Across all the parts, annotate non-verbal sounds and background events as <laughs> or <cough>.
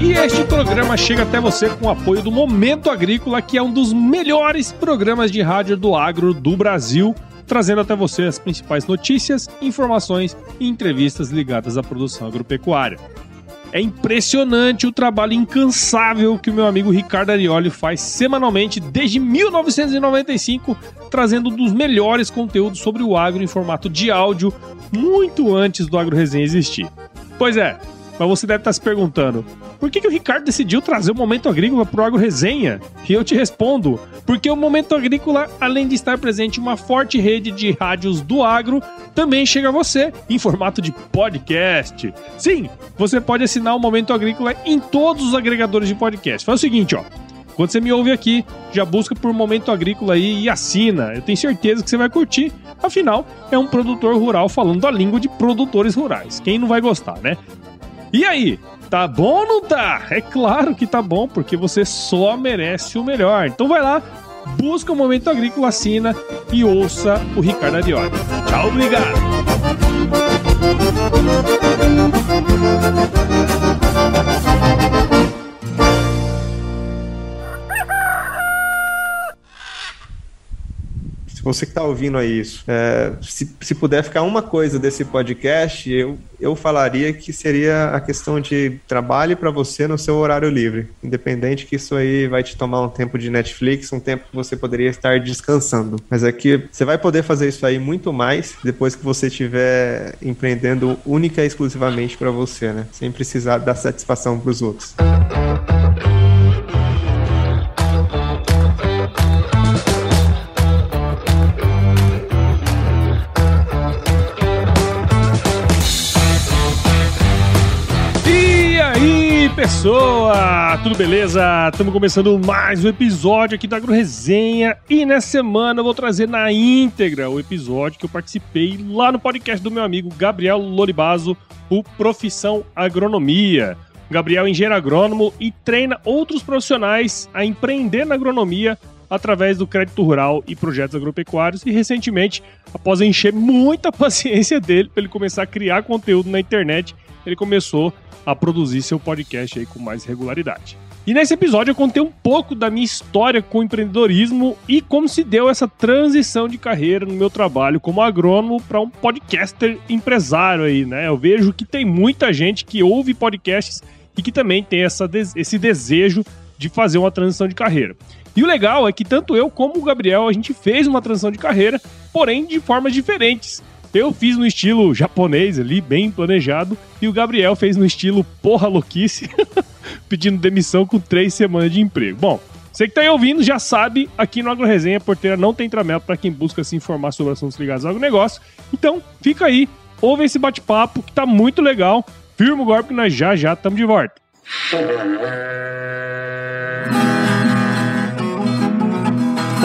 E este programa chega até você com o apoio do Momento Agrícola, que é um dos melhores programas de rádio do agro do Brasil, trazendo até você as principais notícias, informações e entrevistas ligadas à produção agropecuária. É impressionante o trabalho incansável que o meu amigo Ricardo Arioli faz semanalmente desde 1995, trazendo um dos melhores conteúdos sobre o agro em formato de áudio, muito antes do Agro Resenha existir. Pois é, mas você deve estar se perguntando: por que, que o Ricardo decidiu trazer o Momento Agrícola para o Agro Resenha? E eu te respondo: porque o Momento Agrícola, além de estar presente em uma forte rede de rádios do agro, também chega a você em formato de podcast. Sim, você pode assinar o Momento Agrícola em todos os agregadores de podcast. Faz o seguinte, ó. Quando você me ouve aqui, já busca por Momento Agrícola aí e assina. Eu tenho certeza que você vai curtir. Afinal, é um produtor rural falando a língua de produtores rurais. Quem não vai gostar, né? E aí, tá bom ou não tá? É claro que tá bom, porque você só merece o melhor. Então vai lá, busca o Momento Agrícola, assina e ouça o Ricardo Arioli. Tchau, obrigado! Se você que está ouvindo aí isso, é, se, se puder ficar uma coisa desse podcast, eu, eu falaria que seria a questão de trabalho para você no seu horário livre. Independente que isso aí vai te tomar um tempo de Netflix, um tempo que você poderia estar descansando. Mas é que você vai poder fazer isso aí muito mais depois que você estiver empreendendo única e exclusivamente para você, né? Sem precisar dar satisfação para os outros. Pessoa? Tudo beleza? Estamos começando mais um episódio aqui da Agro Resenha e nessa semana eu vou trazer na íntegra o episódio que eu participei lá no podcast do meu amigo Gabriel Loribazo, o Profissão Agronomia. O Gabriel é engenheiro agrônomo e treina outros profissionais a empreender na agronomia através do crédito rural e projetos agropecuários e recentemente, após encher muita <laughs> paciência dele para ele começar a criar conteúdo na internet, ele começou a produzir seu podcast aí com mais regularidade. E nesse episódio eu contei um pouco da minha história com o empreendedorismo e como se deu essa transição de carreira no meu trabalho como agrônomo para um podcaster empresário aí, né? Eu vejo que tem muita gente que ouve podcasts e que também tem essa, esse desejo de fazer uma transição de carreira. E o legal é que tanto eu como o Gabriel a gente fez uma transição de carreira, porém de formas diferentes. Eu fiz no estilo japonês ali, bem planejado, e o Gabriel fez no estilo porra louquice, <laughs> pedindo demissão com três semanas de emprego. Bom, você que tá aí ouvindo já sabe, aqui no AgroResenha, Porteira não tem tramela para quem busca se informar sobre assuntos ligados ao agronegócio. Então, fica aí, ouve esse bate-papo que tá muito legal. Firma o golpe que nós já já estamos de volta.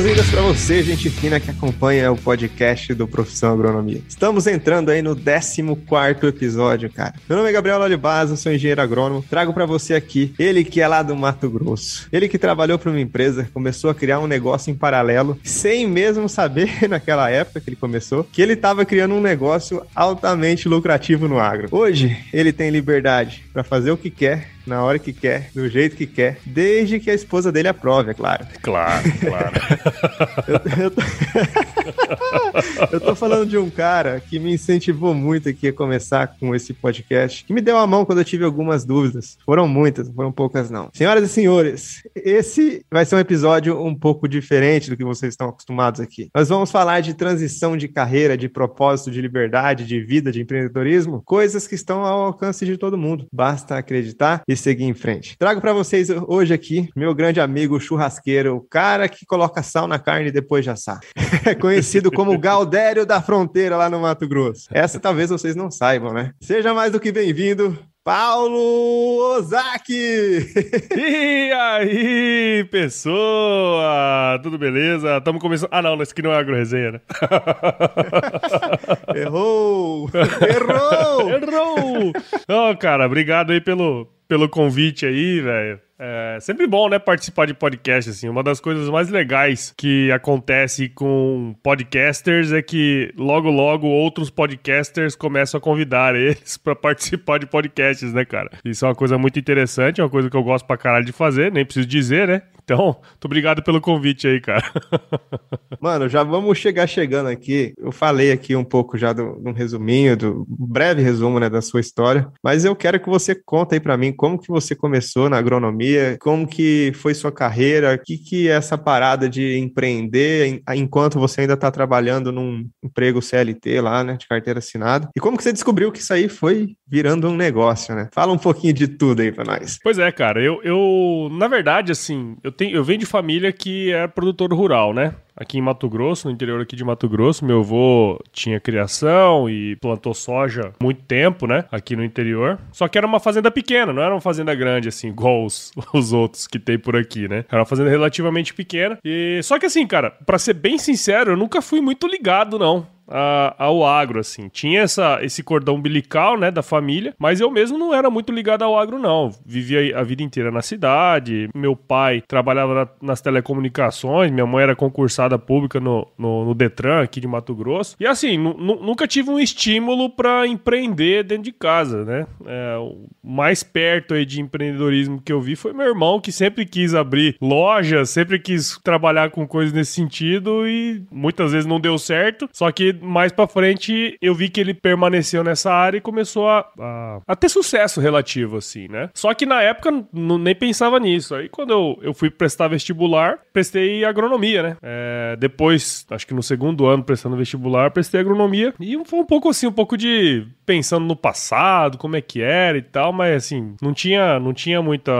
Boas-vindas para você, gente fina que acompanha o podcast do Profissão Agronomia. Estamos entrando aí no 14 episódio, cara. Meu nome é Gabriel Lolibasa, sou engenheiro agrônomo. Trago para você aqui ele que é lá do Mato Grosso. Ele que trabalhou para uma empresa, começou a criar um negócio em paralelo, sem mesmo saber <laughs> naquela época que ele começou, que ele estava criando um negócio altamente lucrativo no agro. Hoje, ele tem liberdade para fazer o que quer na hora que quer, do jeito que quer, desde que a esposa dele aprove, é claro. Claro, claro. <laughs> eu, eu, tô... <laughs> eu, tô... falando de um cara que me incentivou muito aqui a começar com esse podcast, que me deu a mão quando eu tive algumas dúvidas. Foram muitas, não foram poucas não. Senhoras e senhores, esse vai ser um episódio um pouco diferente do que vocês estão acostumados aqui. Nós vamos falar de transição de carreira, de propósito, de liberdade, de vida, de empreendedorismo, coisas que estão ao alcance de todo mundo. Basta acreditar e seguir em frente. Trago para vocês hoje aqui meu grande amigo churrasqueiro, o cara que coloca sal na carne depois de assar. É <laughs> conhecido como Galdério da Fronteira lá no Mato Grosso. Essa talvez vocês não saibam, né? Seja mais do que bem-vindo. Paulo Ozaki! <laughs> E aí, pessoa? Tudo beleza? Estamos começando. Ah, não, isso aqui não é agroresenha, né? <laughs> Errou! Errou! Errou! Oh, cara, obrigado aí pelo, pelo convite aí, velho. É sempre bom, né, participar de podcast, assim. Uma das coisas mais legais que acontece com podcasters é que logo, logo outros podcasters começam a convidar eles <laughs> para participar de podcasts, né, cara? Isso é uma coisa muito interessante, é uma coisa que eu gosto pra caralho de fazer, nem preciso dizer, né? Então, <laughs> muito obrigado pelo convite aí, cara. <laughs> Mano, já vamos chegar chegando aqui. Eu falei aqui um pouco já do, do resuminho, do breve resumo, né, da sua história, mas eu quero que você conte aí para mim como que você começou na agronomia, como que foi sua carreira, o que que é essa parada de empreender enquanto você ainda está trabalhando num emprego CLT lá, né, de carteira assinada, e como que você descobriu que isso aí foi virando um negócio, né? Fala um pouquinho de tudo aí para nós. Pois é, cara, eu, eu na verdade, assim, eu tenho, eu venho de família que é produtor rural, né? Aqui em Mato Grosso, no interior aqui de Mato Grosso, meu avô tinha criação e plantou soja muito tempo, né? Aqui no interior. Só que era uma fazenda pequena, não era uma fazenda grande, assim, igual os, <laughs> os outros que tem por aqui, né? Era uma fazenda relativamente pequena. E só que assim, cara, para ser bem sincero, eu nunca fui muito ligado, não a, ao agro, assim. Tinha essa, esse cordão umbilical, né, da família, mas eu mesmo não era muito ligado ao agro, não. Vivia a vida inteira na cidade, meu pai trabalhava na, nas telecomunicações, minha mãe era concursada pública no, no, no Detran aqui de Mato Grosso. E assim, nunca tive um estímulo para empreender dentro de casa, né? É, o mais perto aí de empreendedorismo que eu vi foi meu irmão, que sempre quis abrir loja, sempre quis trabalhar com coisas nesse sentido e muitas vezes não deu certo. Só que mais pra frente eu vi que ele permaneceu nessa área e começou a, a, a ter sucesso relativo, assim, né? Só que na época nem pensava nisso. Aí quando eu, eu fui prestar vestibular, prestei agronomia, né? É, depois, acho que no segundo ano prestando vestibular, prestei agronomia. E foi um pouco assim, um pouco de pensando no passado, como é que era e tal, mas assim, não tinha, não tinha muita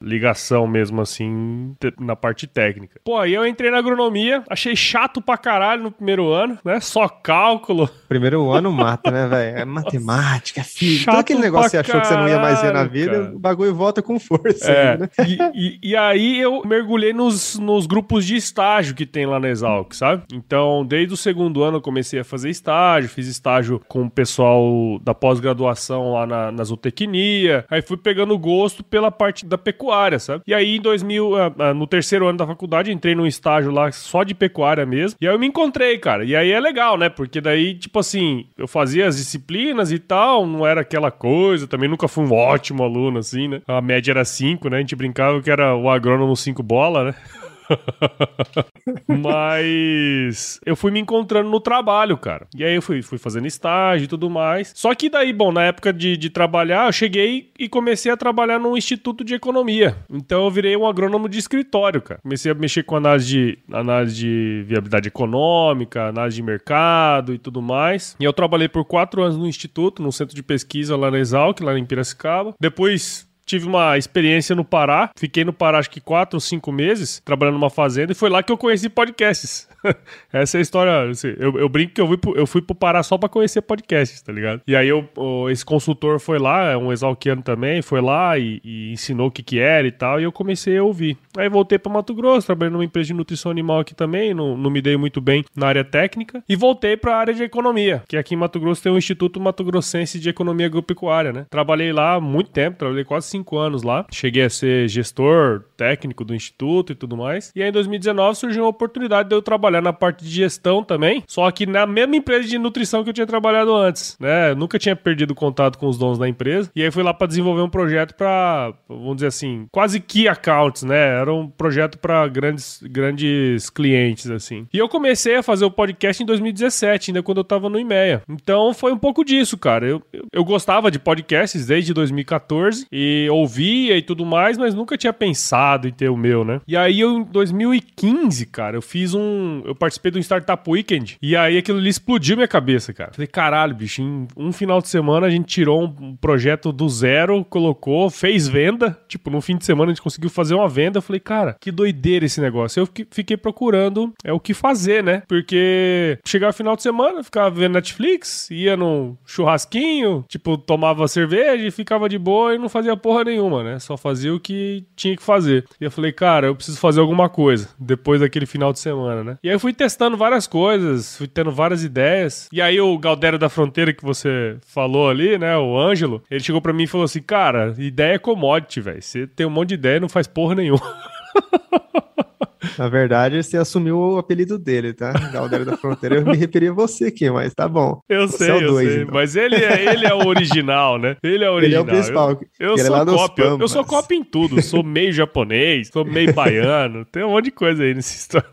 ligação mesmo assim na parte técnica. Pô, aí eu entrei na agronomia, achei chato pra caralho no primeiro ano, né? Só cálculo. Primeiro ano mata, né, velho? É <laughs> matemática, é física. Chato Todo aquele negócio que você achou que você não ia mais ver na vida, cara. o bagulho volta com força. É. Aí, né? e, e, e, aí eu mergulhei nos, nos grupos de estágio que tem lá na Exalc, sabe? Então, desde o segundo ano eu comecei a fazer estágio, fiz estágio com o pessoal da pós-graduação lá na, na zootecnia. Aí fui pegando gosto pela parte da pecuária, sabe? E aí em 2000, ah, ah, no terceiro ano da faculdade, entrei num estágio lá só de pecuária mesmo. E aí eu me encontrei, cara. E aí é legal, né? Porque daí, tipo assim, eu fazia as disciplinas e tal, não era aquela coisa, também nunca fui um ótimo aluno, assim, né? A média era 5, né? A gente brincava que era o agrônomo 5 bola, né? <laughs> <laughs> Mas eu fui me encontrando no trabalho, cara. E aí eu fui, fui fazendo estágio e tudo mais. Só que daí, bom, na época de, de trabalhar, eu cheguei e comecei a trabalhar num instituto de economia. Então eu virei um agrônomo de escritório, cara. Comecei a mexer com análise de, análise de viabilidade econômica, análise de mercado e tudo mais. E eu trabalhei por quatro anos no instituto, no centro de pesquisa lá na Exalc, lá em Piracicaba. Depois tive uma experiência no Pará. Fiquei no Pará acho que quatro ou cinco meses, trabalhando numa fazenda, e foi lá que eu conheci podcasts. <laughs> Essa é a história. Assim, eu, eu, brinco que eu fui, pro, eu fui pro Pará só pra conhecer podcasts, tá ligado? E aí eu, esse consultor foi lá, é um exalquiano também, foi lá e, e, ensinou o que que era e tal, e eu comecei a ouvir. Aí voltei pra Mato Grosso, trabalhei numa empresa de nutrição animal aqui também, não, não me dei muito bem na área técnica, e voltei pra área de economia, que aqui em Mato Grosso tem o Instituto Mato Grossense de Economia Agropecuária, né? Trabalhei lá muito tempo, trabalhei quase cinco anos lá. Cheguei a ser gestor técnico do instituto e tudo mais. E aí em 2019 surgiu uma oportunidade de eu trabalhar na parte de gestão também, só que na mesma empresa de nutrição que eu tinha trabalhado antes, né? Eu nunca tinha perdido contato com os donos da empresa. E aí fui lá para desenvolver um projeto para, vamos dizer assim, quase key accounts, né? Era um projeto para grandes grandes clientes assim. E eu comecei a fazer o podcast em 2017, ainda quando eu tava no IMEA. Então foi um pouco disso, cara. Eu, eu, eu gostava de podcasts desde 2014 e ouvia e tudo mais, mas nunca tinha pensado em ter o meu, né? E aí eu, em 2015, cara, eu fiz um. Eu participei do Startup Weekend e aí aquilo ali explodiu minha cabeça, cara. Falei, caralho, bicho, em um final de semana a gente tirou um projeto do zero, colocou, fez venda. Tipo, no fim de semana a gente conseguiu fazer uma venda. Eu falei, cara, que doideira esse negócio. Eu fiquei procurando é o que fazer, né? Porque chegava final de semana, ficava vendo Netflix, ia num churrasquinho, tipo, tomava cerveja e ficava de boa e não fazia porra nenhuma, né? Só fazia o que tinha que fazer. E eu falei, cara, eu preciso fazer alguma coisa depois daquele final de semana, né? E aí eu fui testando várias coisas, fui tendo várias ideias. E aí o Galdério da Fronteira que você falou ali, né? O Ângelo, ele chegou para mim e falou assim: Cara, ideia é commodity, velho. Você tem um monte de ideia e não faz porra nenhuma. <laughs> Na verdade, você assumiu o apelido dele, tá? Galdério da Fronteira. Eu me referi a você aqui, mas tá bom. Eu você sei, é eu dois, sei. Então. Mas ele é, ele é o original, né? Ele é o original. Ele é o principal. Eu, eu é sou é cópia. eu, eu sou cópia em tudo. Sou meio japonês, sou meio baiano. Tem um monte de coisa aí nessa história.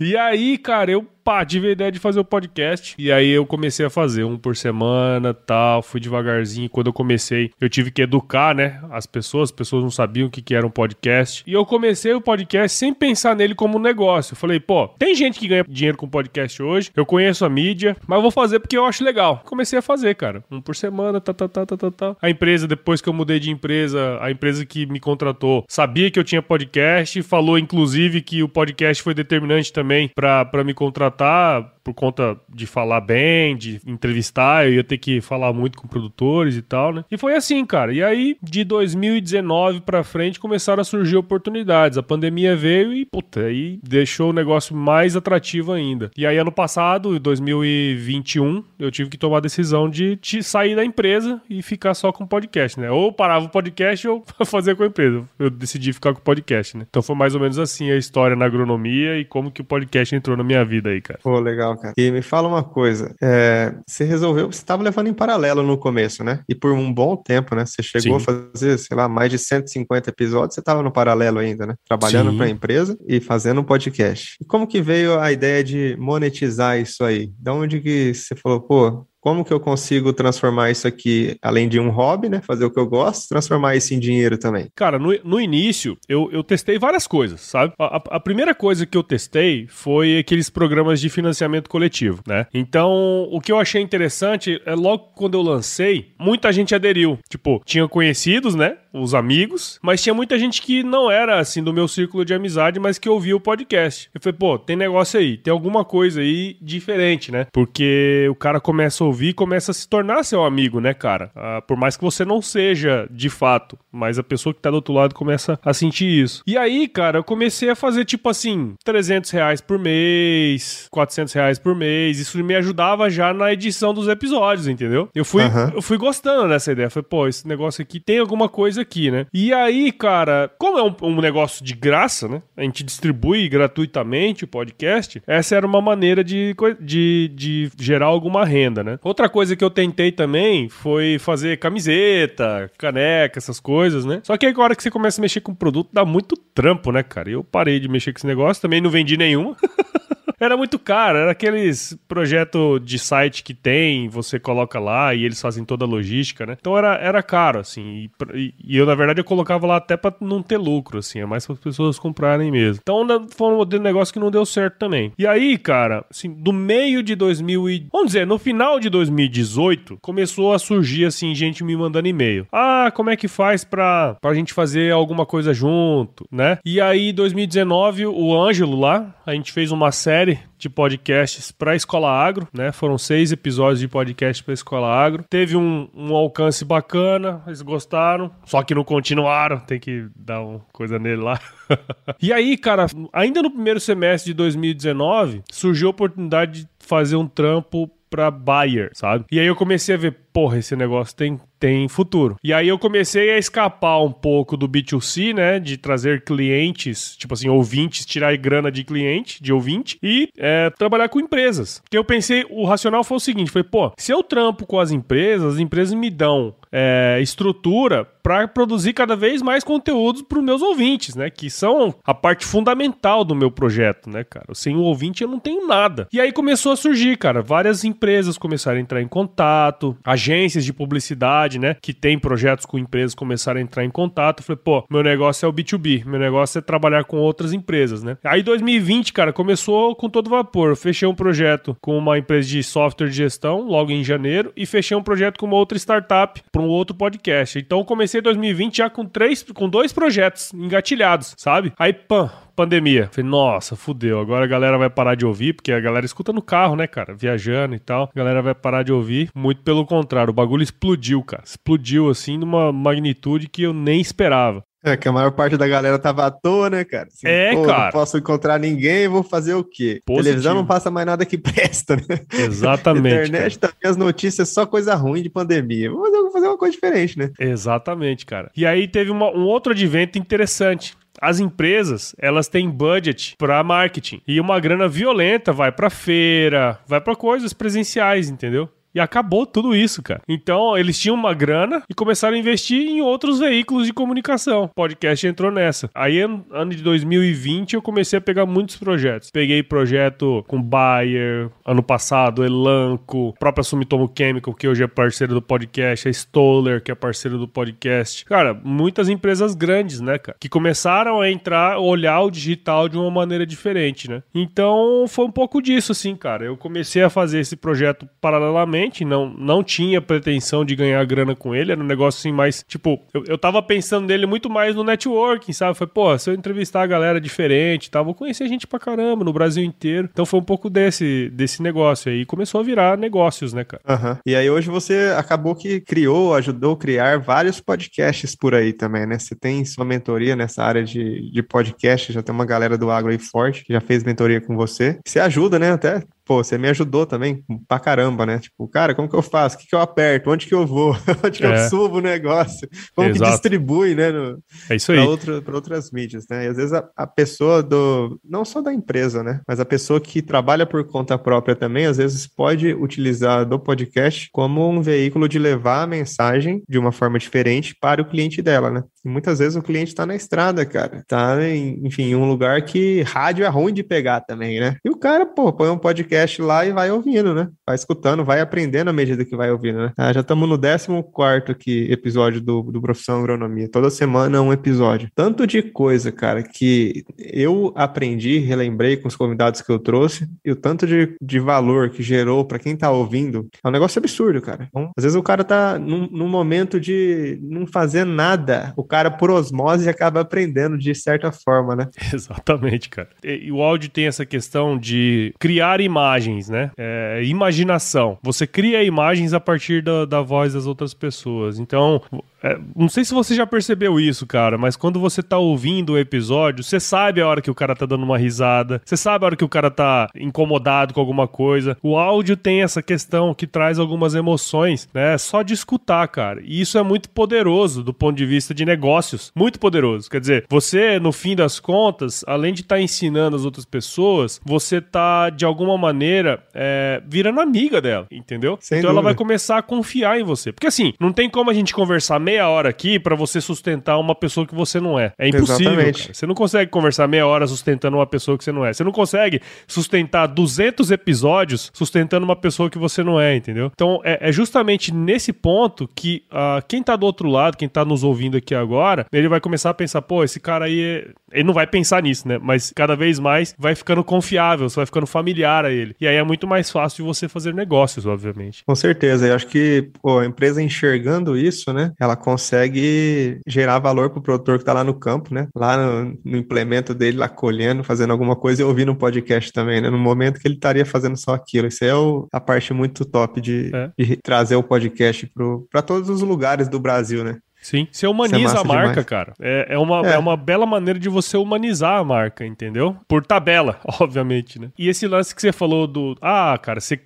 E aí, cara, eu pá, tive a ideia de fazer o podcast. E aí eu comecei a fazer um por semana, tal, fui devagarzinho. Quando eu comecei, eu tive que educar, né, as pessoas, as pessoas não sabiam o que, que era um podcast. E eu comecei o podcast sem pensar nele como um negócio. Eu falei, pô, tem gente que ganha dinheiro com podcast hoje, eu conheço a mídia, mas vou fazer porque eu acho legal. Comecei a fazer, cara, um por semana, tá, tá, tá, tá, tá, tá. A empresa, depois que eu mudei de empresa, a empresa que me contratou sabia que eu tinha podcast, falou inclusive que o podcast foi determinante também para me contratar contratar por conta de falar bem, de entrevistar, eu ia ter que falar muito com produtores e tal, né? E foi assim, cara. E aí, de 2019 pra frente, começaram a surgir oportunidades. A pandemia veio e, puta, aí deixou o negócio mais atrativo ainda. E aí, ano passado, 2021, eu tive que tomar a decisão de, de sair da empresa e ficar só com o podcast, né? Ou parava o podcast ou <laughs> fazer com a empresa. Eu decidi ficar com o podcast, né? Então foi mais ou menos assim a história na agronomia e como que o podcast entrou na minha vida aí, cara. Pô, legal legal, cara. E me fala uma coisa, é, você resolveu, você estava levando em paralelo no começo, né? E por um bom tempo, né? Você chegou Sim. a fazer, sei lá, mais de 150 episódios, você estava no paralelo ainda, né? Trabalhando para a empresa e fazendo um podcast. E como que veio a ideia de monetizar isso aí? Da onde que você falou, pô, como que eu consigo transformar isso aqui, além de um hobby, né? Fazer o que eu gosto, transformar isso em dinheiro também? Cara, no, no início, eu, eu testei várias coisas, sabe? A, a, primeira coisa que eu testei foi aqueles programas de financiamento coletivo, né? Então, o que eu achei interessante é logo quando eu lancei, muita gente aderiu. Tipo, tinha conhecidos, né? Os amigos, mas tinha muita gente que não era assim do meu círculo de amizade, mas que ouvia o podcast. Eu falei, pô, tem negócio aí, tem alguma coisa aí diferente, né? Porque o cara começa a ouvir e começa a se tornar seu amigo, né, cara? Ah, por mais que você não seja de fato, mas a pessoa que tá do outro lado começa a sentir isso. E aí, cara, eu comecei a fazer tipo assim, 300 reais por mês, 400 reais por mês. Isso me ajudava já na edição dos episódios, entendeu? Eu fui, uhum. eu fui gostando dessa ideia. Falei, pô, esse negócio aqui tem alguma coisa aqui, né? E aí, cara, como é um, um negócio de graça, né? A gente distribui gratuitamente o podcast. Essa era uma maneira de, de, de gerar alguma renda, né? Outra coisa que eu tentei também foi fazer camiseta, caneca, essas coisas, né? Só que aí, hora que você começa a mexer com o produto, dá muito trampo, né, cara? Eu parei de mexer com esse negócio, também não vendi nenhuma. <laughs> Era muito caro, era aqueles projeto de site que tem, você coloca lá e eles fazem toda a logística, né? Então era, era caro, assim. E, e eu, na verdade, eu colocava lá até pra não ter lucro, assim. É mais para as pessoas comprarem mesmo. Então foi um negócio que não deu certo também. E aí, cara, assim, do meio de 2000 e... Vamos dizer, no final de 2018, começou a surgir, assim, gente me mandando e-mail. Ah, como é que faz pra, pra gente fazer alguma coisa junto, né? E aí, 2019, o Ângelo lá, a gente fez uma série de podcasts para a Escola Agro, né? Foram seis episódios de podcast para a Escola Agro. Teve um, um, alcance bacana, eles gostaram, só que não continuaram, tem que dar uma coisa nele lá. <laughs> e aí, cara, ainda no primeiro semestre de 2019, surgiu a oportunidade de fazer um trampo para Bayer, sabe? E aí eu comecei a ver, porra, esse negócio tem tem futuro. E aí eu comecei a escapar um pouco do B2C, né? De trazer clientes, tipo assim, ouvintes, tirar grana de cliente, de ouvinte, e é, trabalhar com empresas. Porque eu pensei, o racional foi o seguinte: foi, pô, se eu trampo com as empresas, as empresas me dão é, estrutura para produzir cada vez mais conteúdos para os meus ouvintes, né? Que são a parte fundamental do meu projeto, né, cara? Sem o ouvinte eu não tenho nada. E aí começou a surgir, cara, várias empresas começaram a entrar em contato, agências de publicidade, né? Que tem projetos com empresas começaram a entrar em contato. Eu falei, pô, meu negócio é o B2B, meu negócio é trabalhar com outras empresas, né? Aí 2020, cara, começou com todo vapor. Eu fechei um projeto com uma empresa de software de gestão logo em janeiro e fechei um projeto com uma outra startup para um outro podcast. Então comecei 2020 já com três, com dois projetos engatilhados, sabe? Aí, pã, pandemia. Falei, nossa, fudeu. Agora a galera vai parar de ouvir, porque a galera escuta no carro, né, cara? Viajando e tal. A galera vai parar de ouvir. Muito pelo contrário, o bagulho explodiu, cara. Explodiu assim numa magnitude que eu nem esperava. É, que a maior parte da galera tava à toa, né, cara? Assim, é, cara. Não posso encontrar ninguém, vou fazer o quê? Positivo. Televisão não passa mais nada que <laughs> presta, né? Exatamente. Internet cara. também, as notícias só coisa ruim de pandemia. Vamos fazer uma coisa diferente, né? Exatamente, cara. E aí teve uma, um outro advento interessante as empresas, elas têm budget para marketing e uma grana violenta vai para feira, vai para coisas presenciais, entendeu? E acabou tudo isso, cara. Então, eles tinham uma grana e começaram a investir em outros veículos de comunicação. O podcast entrou nessa. Aí, ano de 2020, eu comecei a pegar muitos projetos. Peguei projeto com Bayer, ano passado, Elanco, própria Sumitomo Chemical, que hoje é parceiro do podcast, a Stoller, que é parceiro do podcast. Cara, muitas empresas grandes, né, cara? Que começaram a entrar, olhar o digital de uma maneira diferente, né? Então, foi um pouco disso, assim, cara. Eu comecei a fazer esse projeto paralelamente não, não tinha pretensão de ganhar grana com ele, era um negócio assim mais, tipo, eu, eu tava pensando nele muito mais no networking, sabe? Foi, pô, se eu entrevistar a galera diferente, tá, vou conhecer gente pra caramba no Brasil inteiro. Então foi um pouco desse, desse negócio aí. Começou a virar negócios, né, cara? Uhum. E aí hoje você acabou que criou, ajudou a criar vários podcasts por aí também, né? Você tem sua mentoria nessa área de, de podcast, já tem uma galera do agro aí forte que já fez mentoria com você. Você ajuda, né? Até pô, você me ajudou também pra caramba, né? Tipo, cara, como que eu faço? O que, que eu aperto? Onde que eu vou? <laughs> Onde que é. eu subo o negócio? Como Exato. que distribui, né? No, é isso aí. Para outra, outras mídias, né? E às vezes a, a, pessoa do. Não só da empresa, né? Mas a pessoa que trabalha por conta própria também, às vezes pode utilizar do podcast como um veículo de levar a mensagem de uma forma diferente para o cliente dela, né? Muitas vezes o cliente está na estrada, cara. Tá, em, enfim, um lugar que rádio é ruim de pegar também, né? E o cara, pô, põe um podcast lá e vai ouvindo, né? Vai escutando, vai aprendendo à medida que vai ouvindo, né? Ah, já estamos no 14 aqui episódio do, do Profissão Agronomia. Toda semana um episódio. Tanto de coisa, cara, que eu aprendi, relembrei com os convidados que eu trouxe, e o tanto de, de valor que gerou para quem tá ouvindo, é um negócio absurdo, cara. Então, às vezes o cara tá num, num momento de não fazer nada, o cara por osmose acaba aprendendo de certa forma, né? <laughs> Exatamente, cara. E, o áudio tem essa questão de criar imagens imagens, né? É, imaginação. Você cria imagens a partir da, da voz das outras pessoas. Então, é, não sei se você já percebeu isso, cara, mas quando você tá ouvindo o episódio, você sabe a hora que o cara tá dando uma risada, você sabe a hora que o cara tá incomodado com alguma coisa. O áudio tem essa questão que traz algumas emoções, né? Só de escutar, cara. E isso é muito poderoso do ponto de vista de negócios. Muito poderoso. Quer dizer, você, no fim das contas, além de estar tá ensinando as outras pessoas, você tá, de alguma maneira, é, virando amiga dela, entendeu? Sem então dúvida. ela vai começar a confiar em você. Porque assim, não tem como a gente conversar meia hora aqui para você sustentar uma pessoa que você não é. É impossível. Você não consegue conversar meia hora sustentando uma pessoa que você não é. Você não consegue sustentar 200 episódios sustentando uma pessoa que você não é, entendeu? Então é, é justamente nesse ponto que uh, quem tá do outro lado, quem tá nos ouvindo aqui agora, ele vai começar a pensar, pô, esse cara aí. É... Ele não vai pensar nisso, né? Mas cada vez mais vai ficando confiável, você vai ficando familiar a ele. E aí é muito mais fácil de você fazer negócios, obviamente. Com certeza. Eu acho que pô, a empresa enxergando isso, né? Ela consegue gerar valor pro produtor que tá lá no campo, né? Lá no, no implemento dele, lá colhendo, fazendo alguma coisa e ouvindo um podcast também, né? No momento que ele estaria fazendo só aquilo. Isso é o, a parte muito top de, é. de trazer o podcast para todos os lugares do Brasil, né? Sim, você humaniza é a marca, demais. cara. É, é, uma, é. é. uma bela maneira de você humanizar a marca, entendeu? Por tabela, <laughs> obviamente, né? E esse lance que você falou do. Ah, cara, você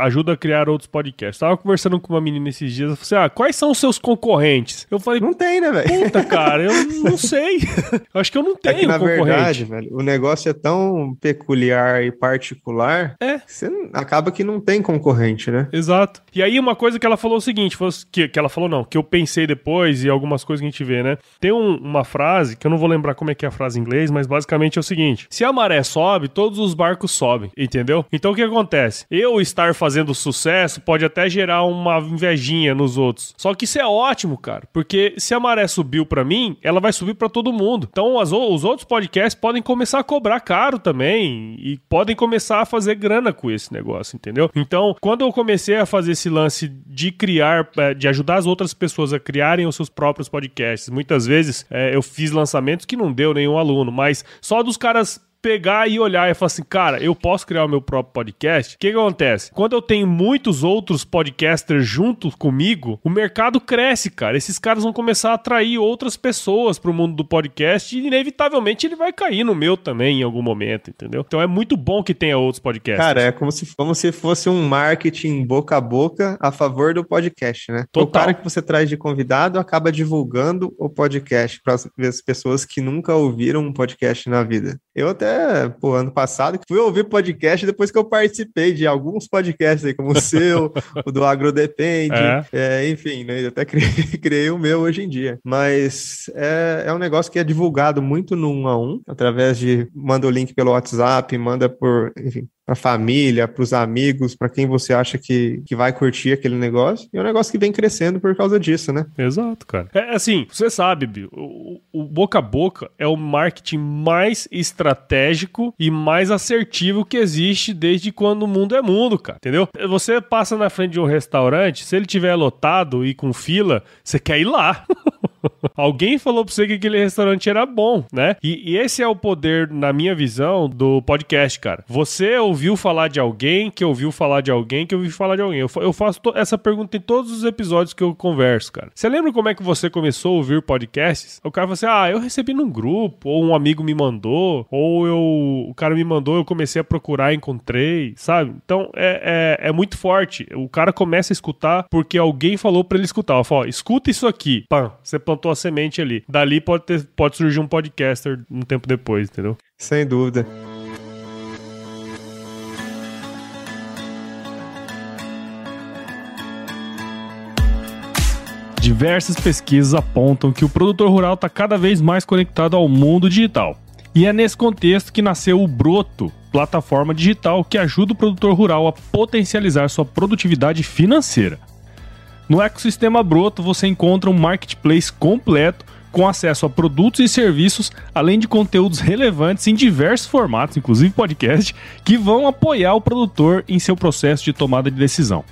ajuda a criar outros podcasts. tava conversando com uma menina esses dias. Eu falei assim, ah, quais são os seus concorrentes? Eu falei. Não tem, né, velho? Puta, <laughs> cara, eu não sei. <laughs> eu acho que eu não tenho é que, na verdade, velho, o negócio é tão peculiar e particular. É. Você acaba que não tem concorrente, né? Exato. E aí, uma coisa que ela falou é o seguinte: que, que ela falou, não, que eu pensei depois e algumas coisas que a gente vê, né? Tem um, uma frase, que eu não vou lembrar como é que é a frase em inglês, mas basicamente é o seguinte: se a maré sobe, todos os barcos sobem, entendeu? Então o que acontece? Eu estar fazendo sucesso pode até gerar uma invejinha nos outros. Só que isso é ótimo, cara, porque se a maré subiu para mim, ela vai subir para todo mundo. Então as, os outros podcasts podem começar a cobrar caro também e podem começar a fazer grana com esse negócio, entendeu? Então, quando eu comecei a fazer esse lance de criar, é, de ajudar as outras pessoas a criarem os seus próprios podcasts. Muitas vezes é, eu fiz lançamentos que não deu nenhum aluno, mas só dos caras pegar e olhar e falar assim, cara, eu posso criar o meu próprio podcast. O que, que acontece? Quando eu tenho muitos outros podcasters junto comigo, o mercado cresce, cara. Esses caras vão começar a atrair outras pessoas pro mundo do podcast e inevitavelmente ele vai cair no meu também em algum momento, entendeu? Então é muito bom que tenha outros podcasts. Cara, é como se, como se fosse um marketing boca a boca a favor do podcast, né? Total. O cara que você traz de convidado acaba divulgando o podcast para as pessoas que nunca ouviram um podcast na vida. Eu até, pô, ano passado, fui ouvir podcast depois que eu participei de alguns podcasts aí, como o seu, <laughs> o do Agro Depende, é. É, enfim, né? Eu até criei, <laughs> criei, o meu hoje em dia. Mas é, é um negócio que é divulgado muito no um a um, através de manda o link pelo WhatsApp, manda por, enfim, para a família, para os amigos, para quem você acha que, que vai curtir aquele negócio. E é um negócio que vem crescendo por causa disso, né? Exato, cara. É assim, você sabe, Bill, o, o boca a boca é o marketing mais estratégico e mais assertivo que existe desde quando o mundo é mundo, cara. Entendeu? Você passa na frente de um restaurante, se ele tiver lotado e com fila, você quer ir lá. <laughs> Alguém falou pra você que aquele restaurante era bom, né? E, e, esse é o poder, na minha visão, do podcast, cara. Você ouviu falar de alguém que ouviu falar de alguém que ouviu falar de alguém. Eu, eu faço essa pergunta em todos os episódios que eu converso, cara. Você lembra como é que você começou a ouvir podcasts? O cara fala assim: ah, eu recebi num grupo, ou um amigo me mandou, ou eu, o cara me mandou, eu comecei a procurar, encontrei, sabe? Então é, é, é muito forte. O cara começa a escutar porque alguém falou para ele escutar. Ela fala: escuta isso aqui. Pã, você plantou a semente ali. Dali pode, ter, pode surgir um podcaster um tempo depois, entendeu? Sem dúvida. Diversas pesquisas apontam que o produtor rural está cada vez mais conectado ao mundo digital. E é nesse contexto que nasceu o Broto, plataforma digital que ajuda o produtor rural a potencializar sua produtividade financeira. No ecossistema Broto você encontra um marketplace completo com acesso a produtos e serviços, além de conteúdos relevantes em diversos formatos, inclusive podcast, que vão apoiar o produtor em seu processo de tomada de decisão.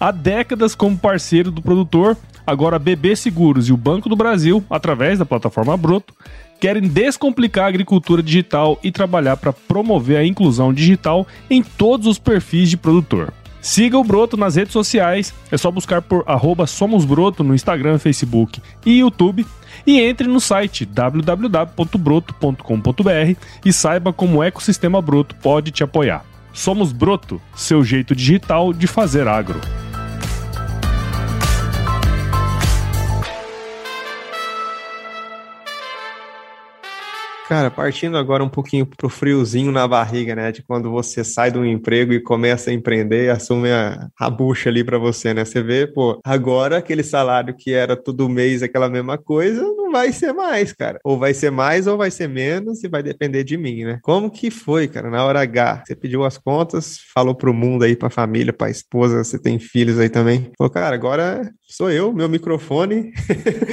Há décadas como parceiro do produtor, agora a BB Seguros e o Banco do Brasil, através da plataforma Broto, querem descomplicar a agricultura digital e trabalhar para promover a inclusão digital em todos os perfis de produtor. Siga o Broto nas redes sociais, é só buscar por @somosbroto no Instagram, Facebook e YouTube e entre no site www.broto.com.br e saiba como o ecossistema Broto pode te apoiar. Somos Broto, seu jeito digital de fazer agro. Cara, partindo agora um pouquinho pro friozinho na barriga, né? De quando você sai de um emprego e começa a empreender e assume a, a bucha ali para você, né? Você vê, pô, agora aquele salário que era todo mês aquela mesma coisa, vai ser mais, cara. Ou vai ser mais ou vai ser menos e vai depender de mim, né? Como que foi, cara, na hora H? Você pediu as contas, falou pro mundo aí, pra família, pra esposa, você tem filhos aí também. Falou, cara, agora sou eu, meu microfone,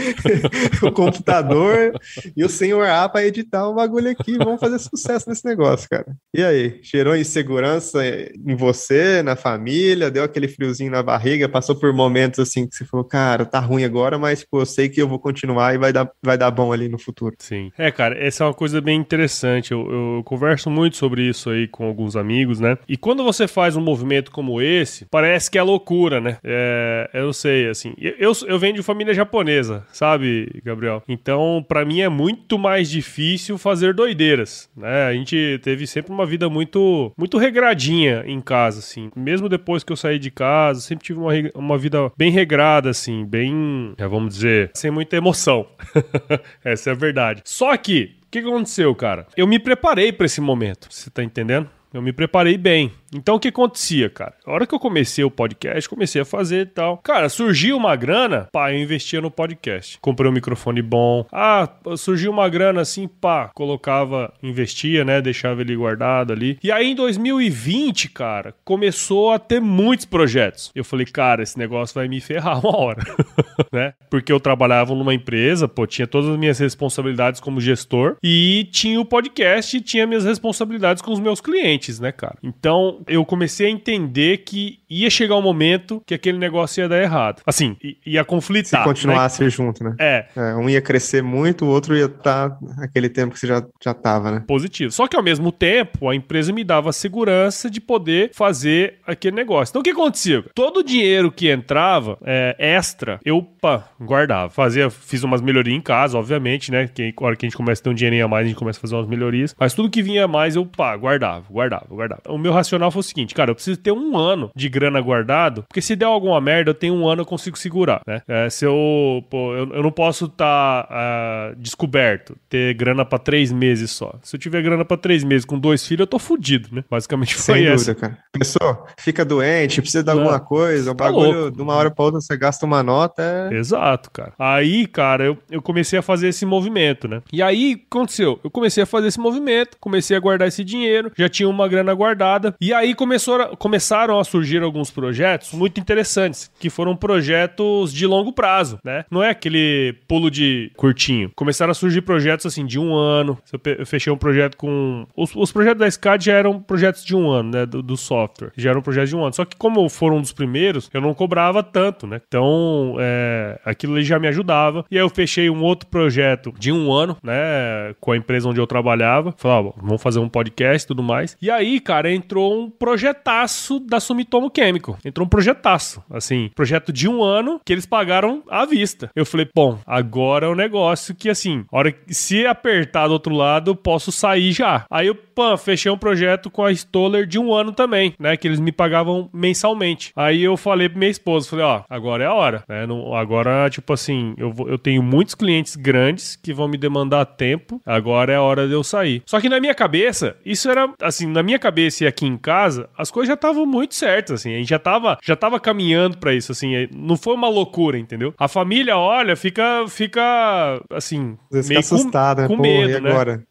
<laughs> o computador e o senhor A para editar o bagulho aqui. Vamos fazer sucesso nesse negócio, cara. E aí, cheirou insegurança em você, na família, deu aquele friozinho na barriga, passou por momentos assim que você falou, cara, tá ruim agora, mas pô, eu sei que eu vou continuar e vai dar, vai dar bom ali no futuro. Sim. É, cara, essa é uma coisa bem interessante. Eu, eu converso muito sobre isso aí com alguns amigos, né? E quando você faz um movimento como esse, parece que é loucura, né? É, eu sei, assim, eu, eu venho de família japonesa, sabe, Gabriel? Então, para mim é muito mais difícil fazer doideiras, né? A gente teve sempre uma vida muito muito regradinha em casa, assim. Mesmo depois que eu saí de casa, sempre tive uma, uma vida bem regrada, assim, bem, vamos dizer, sem muita emoção. <laughs> <laughs> Essa é a verdade. Só que, o que aconteceu, cara? Eu me preparei para esse momento, você tá entendendo? Eu me preparei bem. Então o que acontecia, cara? A hora que eu comecei o podcast, comecei a fazer e tal. Cara, surgiu uma grana, pá, eu investia no podcast. Comprei um microfone bom. Ah, surgiu uma grana assim, pá, colocava, investia, né? Deixava ele guardado ali. E aí em 2020, cara, começou a ter muitos projetos. Eu falei, cara, esse negócio vai me ferrar uma hora, <laughs> né? Porque eu trabalhava numa empresa, pô, tinha todas as minhas responsabilidades como gestor e tinha o podcast e tinha minhas responsabilidades com os meus clientes, né, cara? Então, eu comecei a entender que ia chegar um momento que aquele negócio ia dar errado. Assim, ia conflitar. Se continuasse né? junto, né? É. é. Um ia crescer muito, o outro ia estar tá aquele tempo que você já, já tava, né? Positivo. Só que ao mesmo tempo, a empresa me dava a segurança de poder fazer aquele negócio. Então o que acontecia? Todo o dinheiro que entrava é, extra, eu pá, guardava. Fazia, fiz umas melhorias em casa, obviamente, né? Que a hora que a gente começa a ter um dinheirinho a mais, a gente começa a fazer umas melhorias. Mas tudo que vinha mais, eu pá, guardava, guardava, guardava. O meu racional racional foi o seguinte, cara, eu preciso ter um ano de grana guardado, porque se der alguma merda, eu tenho um ano eu consigo segurar, né? É, se eu, pô, eu, eu não posso estar tá, uh, descoberto, ter grana para três meses só. Se eu tiver grana para três meses com dois filhos, eu tô fudido, né? Basicamente foi Sem essa. dúvida, cara. Pessoa, fica doente, precisa de alguma coisa, o tá bagulho louco. de uma hora pra outra você gasta uma nota. É... Exato, cara. Aí, cara, eu, eu comecei a fazer esse movimento, né? E aí, o que aconteceu? Eu comecei a fazer esse movimento, comecei a guardar esse dinheiro, já tinha uma grana guardada, e aí começou, começaram a surgir alguns projetos muito interessantes, que foram projetos de longo prazo, né? Não é aquele pulo de curtinho. Começaram a surgir projetos assim de um ano. Eu fechei um projeto com. Os, os projetos da SCAD já eram projetos de um ano, né? Do, do, software. Já eram projetos de um ano. Só que, como foram um dos primeiros, eu não cobrava tanto, né? Então, é, aquilo já me ajudava. E aí eu fechei um outro projeto de um ano, né? Com a empresa onde eu trabalhava. Falava, ah, vamos fazer um podcast e tudo mais. E aí, cara, entrou um projetaço da Sumitomo Chemical. Entrou um projetaço, assim, projeto de um ano que eles pagaram à vista. Eu falei, bom, agora é um negócio que, assim, hora se apertar do outro lado, eu posso sair já. Aí eu, pã, fechei um projeto com a Stoller de um ano também, né, que eles me pagavam mensalmente. Aí eu falei pra minha esposa, falei, ó, agora é a hora, né, não, agora, tipo assim, eu, vou, eu tenho muitos clientes grandes que vão me demandar tempo, agora é a hora de eu sair. Só que na minha cabeça, isso era, assim, na minha cabeça e aqui em casa, casa, as coisas já estavam muito certas, assim. A gente já tava, já tava caminhando para isso, assim. Não foi uma loucura, entendeu? A família, olha, fica, fica assim, meio assustada, com, com medo, né? agora?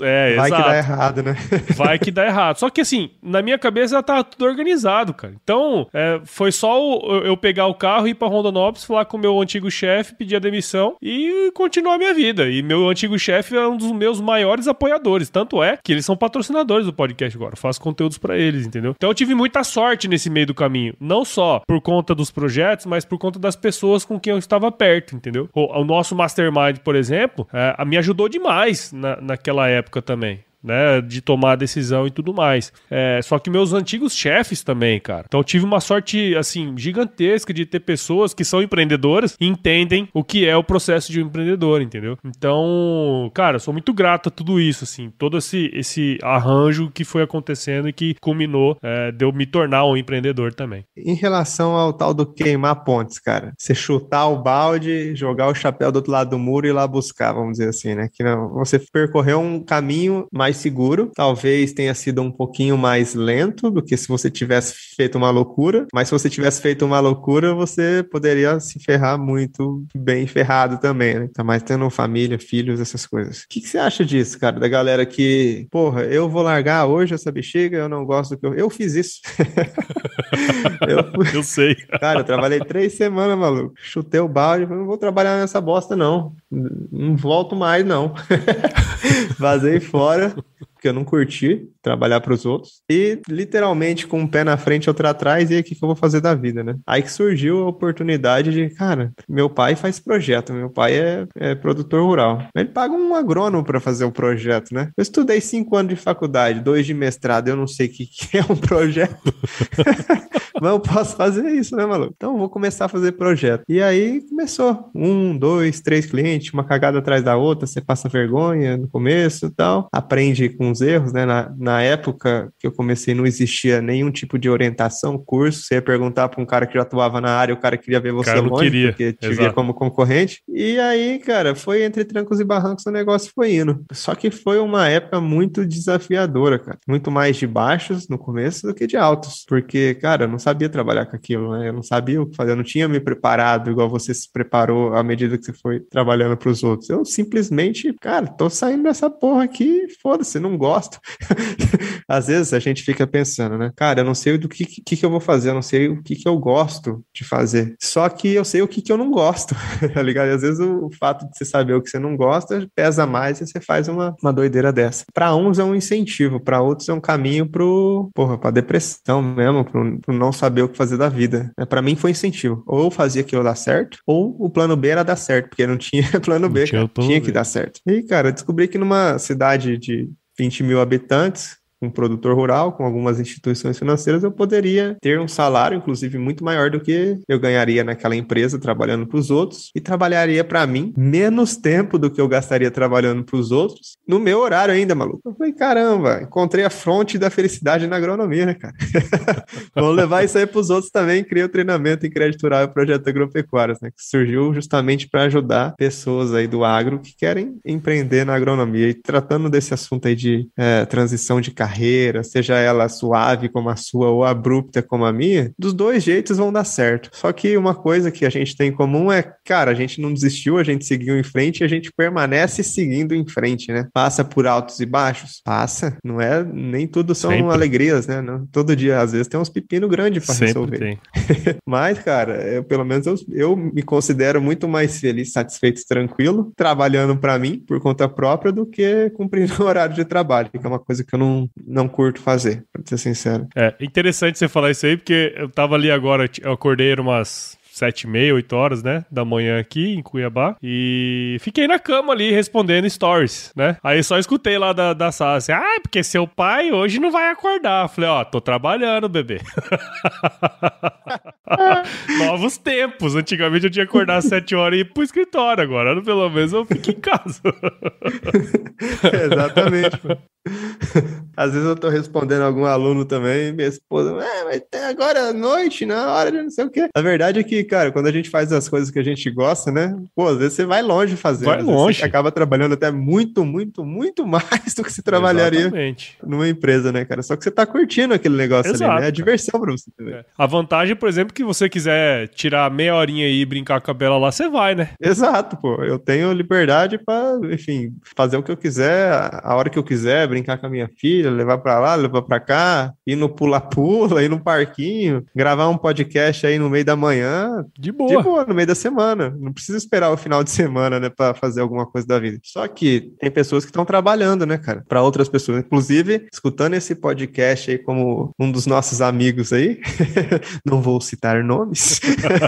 É, Vai exato. que dá errado, né? <laughs> Vai que dá errado. Só que assim, na minha cabeça já tava tudo organizado, cara. Então, é, foi só o, eu pegar o carro, ir pra Rondonópolis, falar com o meu antigo chefe, pedir a demissão e continuar a minha vida. E meu antigo chefe é um dos meus maiores apoiadores. Tanto é que eles são patrocinadores do podcast agora. Eu faço conteúdos para eles, entendeu? Então eu tive muita sorte nesse meio do caminho. Não só por conta dos projetos, mas por conta das pessoas com quem eu estava perto, entendeu? O, o nosso mastermind, por exemplo, é, me ajudou demais na, naquela naquela época também. Né? De tomar decisão e tudo mais. É, só que meus antigos chefes também, cara. Então tive uma sorte, assim, gigantesca de ter pessoas que são empreendedoras e entendem o que é o processo de um empreendedor, entendeu? Então, cara, sou muito grato a tudo isso, assim, todo esse, esse arranjo que foi acontecendo e que culminou é, de eu me tornar um empreendedor também. Em relação ao tal do queimar pontes, cara, você chutar o balde, jogar o chapéu do outro lado do muro e ir lá buscar, vamos dizer assim, né? Que não, você percorreu um caminho mais seguro, talvez tenha sido um pouquinho mais lento do que se você tivesse feito uma loucura, mas se você tivesse feito uma loucura, você poderia se ferrar muito bem ferrado também, né? Tá mais tendo família, filhos, essas coisas. O que, que você acha disso, cara, da galera que, porra, eu vou largar hoje essa bexiga, eu não gosto do que eu. Eu fiz isso. <laughs> eu, <laughs> eu sei. Cara, eu trabalhei três semanas, maluco. Chutei o balde, não vou trabalhar nessa bosta, não. Não volto mais, não. <laughs> Vazei fora porque eu não curti trabalhar para os outros. E literalmente com um pé na frente e outro atrás, e aí o que, que eu vou fazer da vida, né? Aí que surgiu a oportunidade de, cara, meu pai faz projeto, meu pai é, é produtor rural. Ele paga um agrônomo para fazer o projeto, né? Eu estudei cinco anos de faculdade, dois de mestrado, eu não sei o que, que é um projeto. <laughs> Mas eu posso fazer isso, né, maluco? Então vou começar a fazer projeto. E aí começou. Um, dois, três clientes, uma cagada atrás da outra, você passa vergonha no começo e tal. Aprende com os erros, né? Na, na época que eu comecei, não existia nenhum tipo de orientação, curso. Você ia perguntar para um cara que já atuava na área, o cara queria ver você longe, queria. porque te Exato. via como concorrente. E aí, cara, foi entre trancos e barrancos o negócio foi indo. Só que foi uma época muito desafiadora, cara. Muito mais de baixos no começo do que de altos. Porque, cara, eu não sabia sabia trabalhar com aquilo, né? Eu não sabia o que fazer, eu não tinha me preparado igual você se preparou à medida que você foi trabalhando para os outros. Eu simplesmente, cara, tô saindo dessa porra aqui, foda-se, não gosto. <laughs> Às vezes a gente fica pensando, né? Cara, eu não sei do que, que, que eu vou fazer, eu não sei o que, que eu gosto de fazer. Só que eu sei o que, que eu não gosto, <laughs> tá ligado? E às vezes o, o fato de você saber o que você não gosta pesa mais e você faz uma, uma doideira dessa. Para uns é um incentivo, para outros é um caminho pro, porra, pra depressão mesmo, pro, pro não saber o que fazer da vida. É, para mim foi incentivo. Ou fazia aquilo dar certo, ou o plano B era dar certo, porque não tinha <laughs> plano B, tinha, plano tinha B. que dar certo. E, cara, eu descobri que numa cidade de 20 mil habitantes, um produtor rural, com algumas instituições financeiras, eu poderia ter um salário, inclusive, muito maior do que eu ganharia naquela empresa trabalhando para os outros e trabalharia para mim menos tempo do que eu gastaria trabalhando para os outros no meu horário ainda, maluco. Eu falei, caramba, encontrei a fonte da felicidade na agronomia, né, cara? <laughs> Vamos levar isso aí para os outros também. Criei o treinamento em crédito rural e projeto agropecuários, né, que surgiu justamente para ajudar pessoas aí do agro que querem empreender na agronomia. E tratando desse assunto aí de é, transição de carreira, carreira, seja ela suave como a sua ou abrupta como a minha, dos dois jeitos vão dar certo. Só que uma coisa que a gente tem em comum é, cara, a gente não desistiu, a gente seguiu em frente e a gente permanece seguindo em frente, né? Passa por altos e baixos? Passa. Não é, nem tudo são Sempre. alegrias, né? Não, todo dia, às vezes, tem uns pepinos grandes para resolver. <laughs> Mas, cara, eu, pelo menos eu, eu me considero muito mais feliz, satisfeito tranquilo trabalhando para mim, por conta própria, do que cumprindo <laughs> o horário de trabalho, que é uma coisa que eu não, não curto fazer, pra ser sincero. É interessante você falar isso aí, porque eu tava ali agora, eu acordei umas sete e meia, oito horas, né, da manhã aqui em Cuiabá. E fiquei na cama ali respondendo stories, né? Aí só escutei lá da, da sala assim, ah, porque seu pai hoje não vai acordar. Falei, ó, tô trabalhando, bebê. <laughs> Novos tempos. Antigamente eu tinha que acordar às sete horas e ir pro escritório. Agora, pelo menos, eu fico em casa. <laughs> <laughs> Exatamente. Às vezes eu tô respondendo algum aluno também, minha esposa, é, mas agora à noite, na hora de não sei o quê. A verdade é que, cara, quando a gente faz as coisas que a gente gosta, né? Pô, às vezes você vai longe fazendo. Vai longe. Acaba trabalhando até muito, muito, muito <laughs> mais do que você trabalharia Exatamente. numa empresa, né, cara? Só que você tá curtindo aquele negócio Exato, ali, né? É diversão pra você também. É. A vantagem, por exemplo, que você quiser tirar meia horinha aí e brincar com a Bela lá, você vai, né? Exato, pô. Eu tenho liberdade pra, enfim, fazer o que eu quiser, a hora que eu quiser, brincar com a minha filha, levar para lá, levar para cá, ir no pula-pula, <laughs> ir no parquinho, gravar um podcast aí no meio da manhã. De boa. De boa, no meio da semana. Não precisa esperar o final de semana, né, para fazer alguma coisa da vida. Só que tem pessoas que estão trabalhando, né, cara, para outras pessoas. Inclusive, escutando esse podcast aí como um dos nossos amigos aí, <laughs> não vou citar nomes,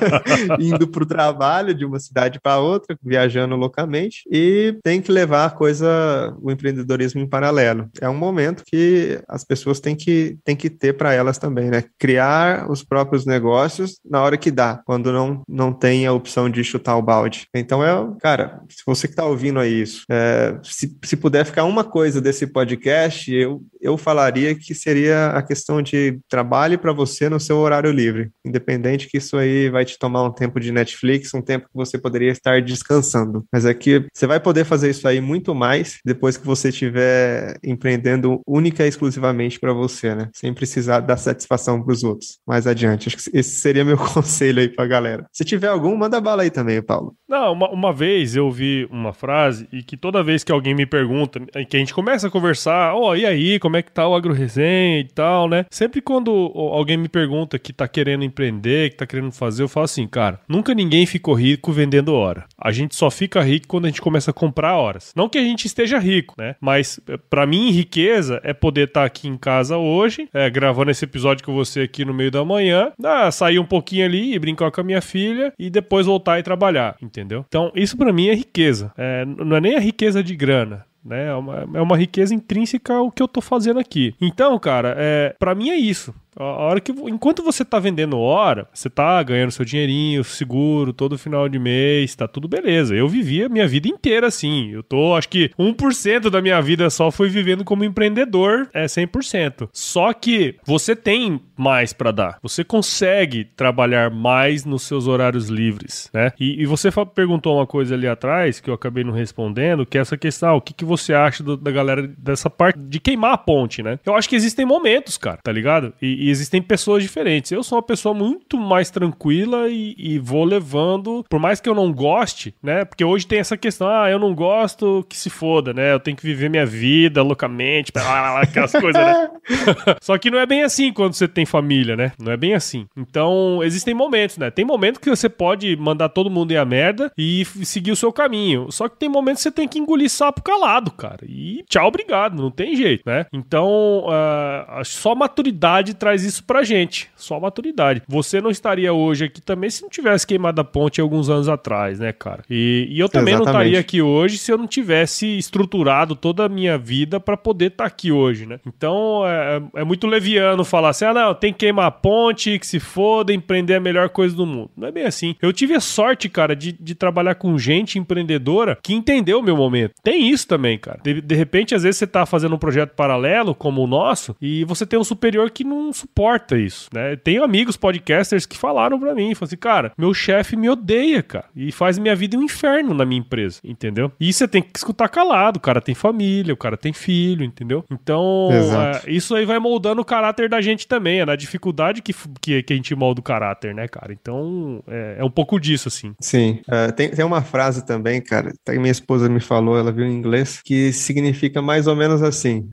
<laughs> indo para o trabalho de uma cidade para outra, viajando loucamente, e tem que levar a coisa, o empreendedorismo em paralelo É um momento que as pessoas têm que, têm que ter para elas também, né? Criar os próprios negócios na hora que dá, quando não, não tem a opção de chutar o balde. Então, é, cara, se você que está ouvindo aí isso, é, se, se puder ficar uma coisa desse podcast, eu, eu falaria que seria a questão de trabalhe para você no seu horário livre, independente que isso aí vai te tomar um tempo de Netflix, um tempo que você poderia estar descansando. Mas é que você vai poder fazer isso aí muito mais depois que você estiver empreendendo única e exclusivamente para você, né? Sem precisar dar satisfação para os outros. Mais adiante. Acho que esse seria meu <laughs> conselho aí para a galera. Se tiver algum, manda bala aí também, Paulo. Não, uma, uma vez eu vi uma frase e que toda vez que alguém me pergunta, que a gente começa a conversar, ó, oh, e aí, como é que tá o agro-resenha e tal, né? Sempre quando alguém me pergunta que tá querendo empreender, que tá querendo fazer, eu falo assim, cara, nunca ninguém ficou rico vendendo hora. A gente só fica rico quando a gente começa a comprar horas. Não que a gente esteja rico, né? Mas eh, para mim, riqueza é poder estar tá aqui em casa hoje, é, gravando esse episódio com você aqui no meio da manhã, sair um pouquinho ali e brincar com a minha filha e depois voltar e trabalhar, entendeu? Então, isso para mim é riqueza. É, não é nem a riqueza de grana né? É uma, é uma riqueza intrínseca o que eu tô fazendo aqui. Então, cara, é, para mim é isso. A hora que, enquanto você tá vendendo hora, você tá ganhando seu dinheirinho, seguro, todo final de mês, tá tudo beleza. Eu vivia minha vida inteira assim. Eu tô, acho que 1% da minha vida só foi vivendo como empreendedor, é 100%. Só que você tem mais para dar. Você consegue trabalhar mais nos seus horários livres, né? E, e você perguntou uma coisa ali atrás que eu acabei não respondendo, que é essa questão, o que, que você acha do, da galera dessa parte de queimar a ponte, né? Eu acho que existem momentos, cara, tá ligado? E, e existem pessoas diferentes. Eu sou uma pessoa muito mais tranquila e, e, vou levando, por mais que eu não goste, né? Porque hoje tem essa questão, ah, eu não gosto, que se foda, né? Eu tenho que viver minha vida loucamente, aquelas coisas, né? <laughs> Só que não é bem assim quando você tem família, né? Não é bem assim. Então, existem momentos, né? Tem momentos que você pode mandar todo mundo ir a merda e seguir o seu caminho. Só que tem momentos que você tem que engolir sapo calado, cara. E tchau, obrigado, não tem jeito, né? Então, uh, só maturidade traz traz isso pra gente. Só maturidade. Você não estaria hoje aqui também se não tivesse queimado a ponte alguns anos atrás, né, cara? E, e eu também Exatamente. não estaria aqui hoje se eu não tivesse estruturado toda a minha vida para poder estar tá aqui hoje, né? Então é, é, muito leviano falar assim: ah, não, tem que queimar a ponte, que se foda, empreender é a melhor coisa do mundo. Não é bem assim. Eu tive a sorte, cara, de, de trabalhar com gente empreendedora que entendeu o meu momento. Tem isso também, cara. De, de repente, às vezes você tá fazendo um projeto paralelo, como o nosso, e você tem um superior que não suporta isso, né? Tenho amigos podcasters que falaram para mim, falaram assim, cara, meu chefe me odeia, cara, e faz minha vida um inferno na minha empresa, entendeu? E você tem que escutar calado, o cara tem família, o cara tem filho, entendeu? Então, é, isso aí vai moldando o caráter da gente também, é na dificuldade que, que, que, a gente molda o caráter, né, cara? Então, é, é um pouco disso, assim. Sim. Uh, tem, tem uma frase também, cara, que minha esposa me falou, ela viu em inglês, que significa mais ou menos assim,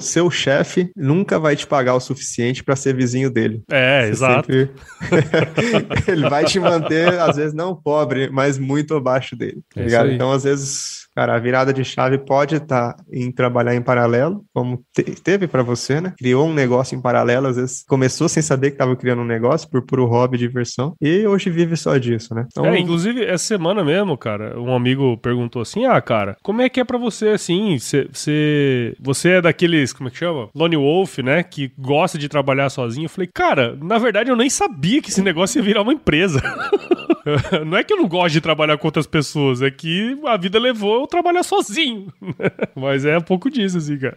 seu chefe nunca vai te pagar o suficiente suficiente para ser vizinho dele. É, Você exato. Sempre... <laughs> ele vai te manter, às vezes, não pobre, mas muito abaixo dele. Tá é então, às vezes, Cara, a virada de chave pode estar tá em trabalhar em paralelo, como te teve para você, né? Criou um negócio em paralelo, às vezes começou sem saber que estava criando um negócio por puro hobby, diversão, e hoje vive só disso, né? Então... É, inclusive, essa semana mesmo, cara, um amigo perguntou assim: ah, cara, como é que é para você assim? Você, você é daqueles, como é que chama? Lone Wolf, né? Que gosta de trabalhar sozinho. Eu falei, cara, na verdade eu nem sabia que esse negócio ia virar uma empresa. <laughs> não é que eu não gosto de trabalhar com outras pessoas, é que a vida levou trabalhar sozinho. <laughs> Mas é um pouco disso, assim, cara.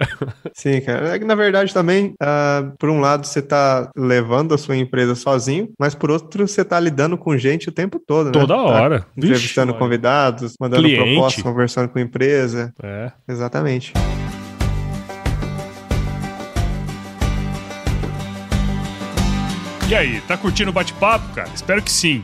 Sim, cara. É que na verdade também, uh, por um lado, você tá levando a sua empresa sozinho, mas por outro, você tá lidando com gente o tempo todo, né? Toda tá hora. Entrevistando Vixe, convidados, mandando Cliente. propostas, conversando com a empresa. É. Exatamente. E aí, tá curtindo o bate-papo, cara? Espero que sim.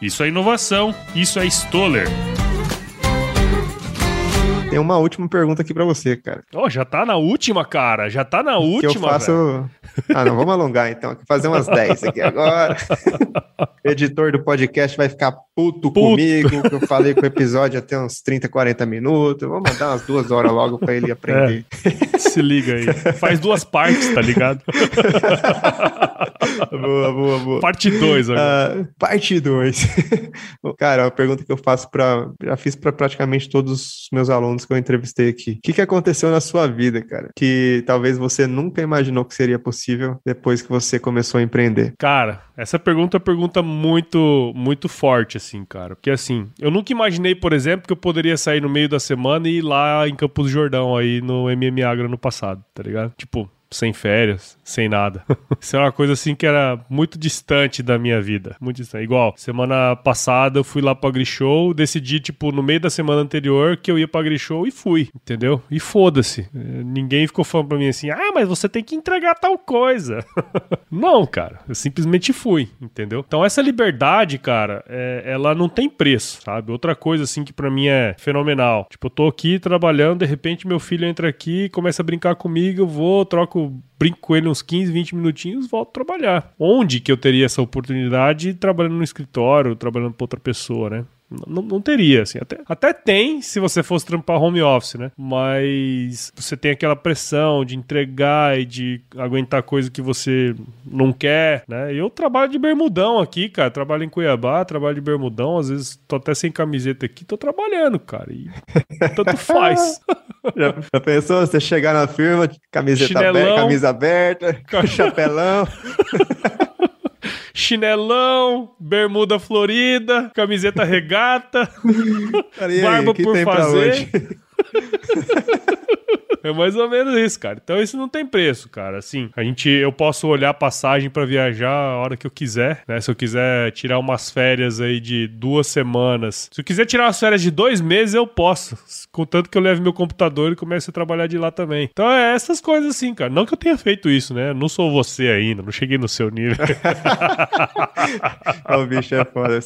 Isso é inovação, isso é Stoller. Tem uma última pergunta aqui para você, cara. Oh, já tá na última, cara. Já tá na última. Que eu faço. Véio. <laughs> Ah, não, vamos alongar então. Fazer umas 10 aqui agora. o <laughs> editor do podcast vai ficar puto, puto. comigo, que eu falei que o episódio ter uns 30, 40 minutos. Vamos mandar umas duas horas logo para ele aprender. É. Se liga aí. Faz duas partes, tá ligado? <laughs> boa, boa, boa. Parte 2 agora. Uh, parte 2. <laughs> cara, a pergunta que eu faço para. Já fiz para praticamente todos os meus alunos que eu entrevistei aqui. O que, que aconteceu na sua vida, cara? Que talvez você nunca imaginou que seria possível depois que você começou a empreender? Cara, essa pergunta é uma pergunta muito, muito forte, assim, cara. Porque, assim, eu nunca imaginei, por exemplo, que eu poderia sair no meio da semana e ir lá em Campos Jordão, aí no MMA no passado, tá ligado? Tipo, sem férias, sem nada. <laughs> Isso é uma coisa assim que era muito distante da minha vida. Muito distante. Igual, semana passada eu fui lá pra Grishow, decidi, tipo, no meio da semana anterior que eu ia pra Grishow e fui, entendeu? E foda-se. Ninguém ficou falando pra mim assim, ah, mas você tem que entregar tal coisa. <laughs> não, cara. Eu simplesmente fui, entendeu? Então essa liberdade, cara, é, ela não tem preço, sabe? Outra coisa, assim, que para mim é fenomenal. Tipo, eu tô aqui trabalhando, de repente meu filho entra aqui, começa a brincar comigo, eu vou, troco brinco com ele uns 15, 20 minutinhos, volto trabalhar. Onde que eu teria essa oportunidade trabalhando no escritório, trabalhando para outra pessoa, né? Não, não teria, assim. Até, até tem se você fosse trampar home office, né? Mas você tem aquela pressão de entregar e de aguentar coisa que você não quer, né? Eu trabalho de bermudão aqui, cara. Trabalho em Cuiabá, trabalho de bermudão. Às vezes tô até sem camiseta aqui, tô trabalhando, cara. E tanto faz. Já, <laughs> já, pensou você chegar na firma, camiseta aberta, camisa aberta, chapelão <laughs> chinelão, bermuda florida, camiseta regata, <laughs> barba por fazer. <laughs> <laughs> É mais ou menos isso, cara. Então isso não tem preço, cara. Assim, a gente, eu posso olhar passagem para viajar a hora que eu quiser, né? Se eu quiser tirar umas férias aí de duas semanas, se eu quiser tirar umas férias de dois meses, eu posso. Contanto que eu leve meu computador e comece a trabalhar de lá também. Então é essas coisas assim, cara. Não que eu tenha feito isso, né? Não sou você ainda, não cheguei no seu nível. <laughs> o bicho é foda.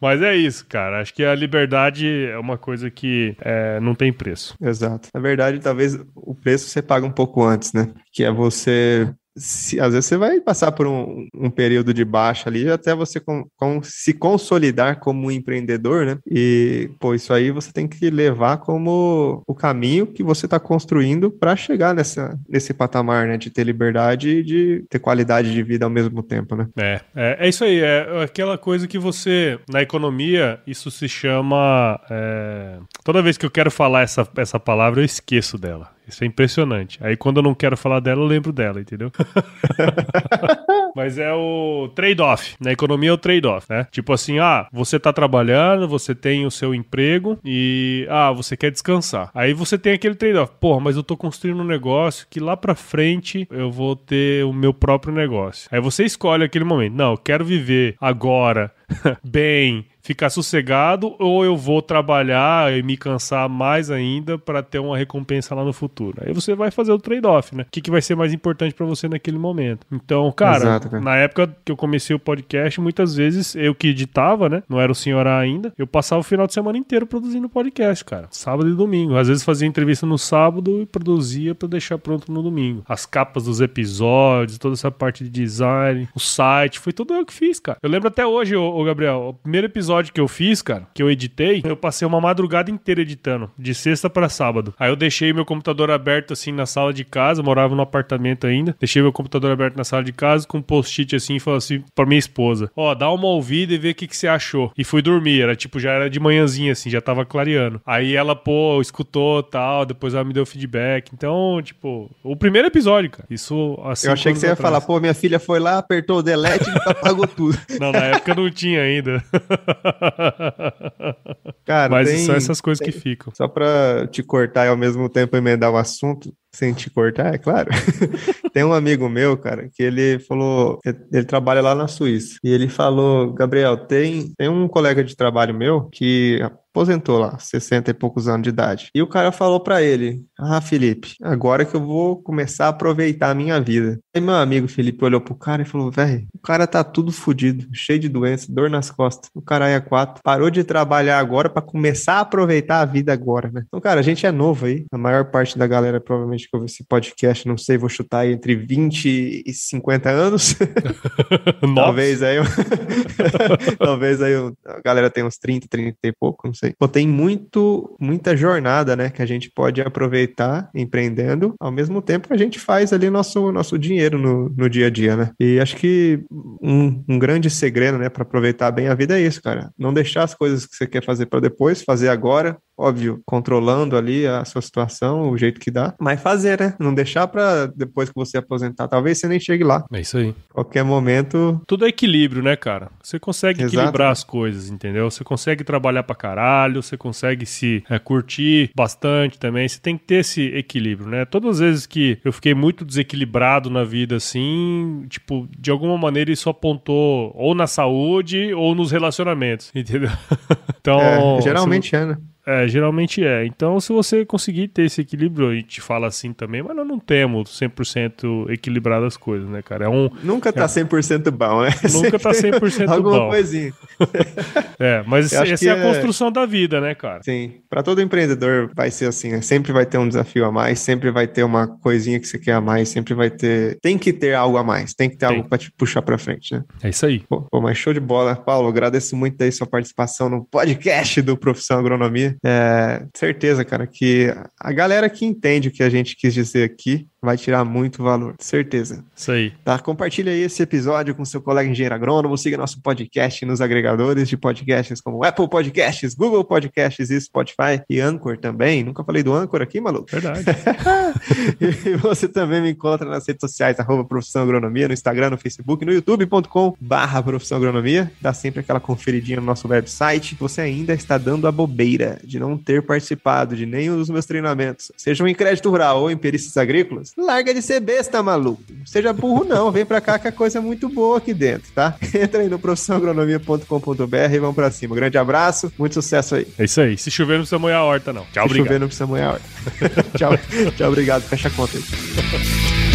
Mas é isso, cara. Acho que a liberdade é uma coisa que é, não tem preço. Exato. Na verdade, talvez o preço você paga um pouco antes, né? Que é você se, às vezes você vai passar por um, um período de baixa ali até você com, com, se consolidar como um empreendedor, né? E, pô, isso aí você tem que levar como o caminho que você está construindo para chegar nessa, nesse patamar, né? De ter liberdade e de ter qualidade de vida ao mesmo tempo, né? É, é, é isso aí. É aquela coisa que você, na economia, isso se chama. É... Toda vez que eu quero falar essa, essa palavra, eu esqueço dela. Isso é impressionante. Aí quando eu não quero falar dela, eu lembro dela, entendeu? <laughs> Mas é o trade-off. Na economia é o trade-off, né? Tipo assim, ah, você tá trabalhando, você tem o seu emprego e, ah, você quer descansar. Aí você tem aquele trade-off. Porra, mas eu tô construindo um negócio que lá pra frente eu vou ter o meu próprio negócio. Aí você escolhe aquele momento. Não, eu quero viver agora, <laughs> bem, ficar sossegado ou eu vou trabalhar e me cansar mais ainda para ter uma recompensa lá no futuro. Aí você vai fazer o trade-off, né? O que, que vai ser mais importante para você naquele momento. Então, cara, Exato, cara, na época que eu comecei o podcast, muitas vezes eu que editava, né? Não era o senhor ainda, eu passava o final de semana inteiro produzindo podcast, cara. Sábado e domingo. Às vezes fazia entrevista no sábado e produzia para deixar pronto no domingo. As capas dos episódios, toda essa parte de design, o site, foi tudo eu que fiz, cara. Eu lembro até hoje, ô Gabriel, o primeiro episódio episódio que eu fiz, cara, que eu editei, eu passei uma madrugada inteira editando, de sexta para sábado. Aí eu deixei meu computador aberto assim na sala de casa, morava no apartamento ainda. Deixei meu computador aberto na sala de casa com um post-it assim e falei assim pra minha esposa: Ó, dá uma ouvida e vê o que, que você achou. E fui dormir, era tipo, já era de manhãzinha assim, já tava clareando. Aí ela, pô, escutou tal, depois ela me deu feedback. Então, tipo, o primeiro episódio, cara. Isso assim. Eu achei que você atrás. ia falar, pô, minha filha foi lá, apertou o delete e apagou tudo. <laughs> Não, na época não tinha ainda. <laughs> <laughs> Cara, Mas tem, são essas coisas tem, que ficam. Só pra te cortar e ao mesmo tempo emendar o assunto, sem te cortar, é claro. <laughs> Tem um amigo meu, cara, que ele falou, ele trabalha lá na Suíça, e ele falou, Gabriel, tem, tem um colega de trabalho meu que aposentou lá, 60 e poucos anos de idade. E o cara falou para ele: Ah, Felipe, agora que eu vou começar a aproveitar a minha vida. Aí meu amigo Felipe olhou pro cara e falou: Velho, o cara tá tudo fodido, cheio de doença, dor nas costas. O cara é quatro, parou de trabalhar agora para começar a aproveitar a vida agora, né? Então, cara, a gente é novo aí. A maior parte da galera provavelmente que ouve esse podcast, não sei, vou chutar aí entre 20 e 50 anos. <laughs> <laughs> Talvez aí. <laughs> Talvez aí a galera tenha uns 30, 30 e pouco, não sei sei. Pô, tem muito, muita jornada, né, que a gente pode aproveitar empreendendo, ao mesmo tempo a gente faz ali nosso, nosso dinheiro no, no dia a dia, né? E acho que um, um grande segredo, né, para aproveitar bem a vida é isso, cara. Não deixar as coisas que você quer fazer para depois, fazer agora, óbvio, controlando ali a sua situação, o jeito que dá, mas fazer, né? Não deixar para depois que você aposentar, talvez você nem chegue lá. É isso aí. Qualquer momento. Tudo é equilíbrio, né, cara? Você consegue Exato. equilibrar as coisas, entendeu? Você consegue trabalhar pra caralho, você consegue se é, curtir bastante também. Você tem que ter esse equilíbrio, né? Todas as vezes que eu fiquei muito desequilibrado na vida, assim, tipo, de alguma maneira isso apontou ou na saúde ou nos relacionamentos, <laughs> entendeu? então. É, geralmente é, né? É, geralmente é. Então, se você conseguir ter esse equilíbrio, a gente fala assim também, mas nós não temos 100% equilibrado as coisas, né, cara? É um, nunca tá é, 100% bom, né? Nunca tá 100% <laughs> Alguma bom. coisinha. <laughs> é, mas essa é a construção da vida, né, cara? Sim. Para todo empreendedor vai ser assim, né? sempre vai ter um desafio a mais, sempre vai ter uma coisinha que você quer a mais, sempre vai ter... Tem que ter algo a mais, tem que ter tem. algo para te puxar para frente, né? É isso aí. Pô, pô, mas show de bola. Paulo, agradeço muito aí sua participação no podcast do Profissão Agronomia. É, certeza, cara, que a galera que entende o que a gente quis dizer aqui vai tirar muito valor, certeza. Isso aí. Tá? Compartilha aí esse episódio com seu colega engenheiro agrônomo, siga nosso podcast nos agregadores de podcasts como Apple Podcasts, Google Podcasts e Spotify e Anchor também. Nunca falei do Anchor aqui, maluco? Verdade. <laughs> e você também me encontra nas redes sociais, arroba Profissão Agronomia, no Instagram, no Facebook, no youtube.com barra Profissão Agronomia. Dá sempre aquela conferidinha no nosso website. Você ainda está dando a bobeira de não ter participado de nenhum dos meus treinamentos, sejam em crédito rural ou em perícias agrícolas, larga de ser besta, maluco. Seja burro não, vem pra cá que a coisa é muito boa aqui dentro, tá? <laughs> Entra aí no profissãoagronomia.com.br e vamos pra cima. Grande abraço, muito sucesso aí. É isso aí. Se chover não precisa molhar a horta, não. Tchau, Se obrigado. Se chover não precisa molhar a horta. <laughs> tchau, <laughs> tchau, obrigado. Fecha a conta aí.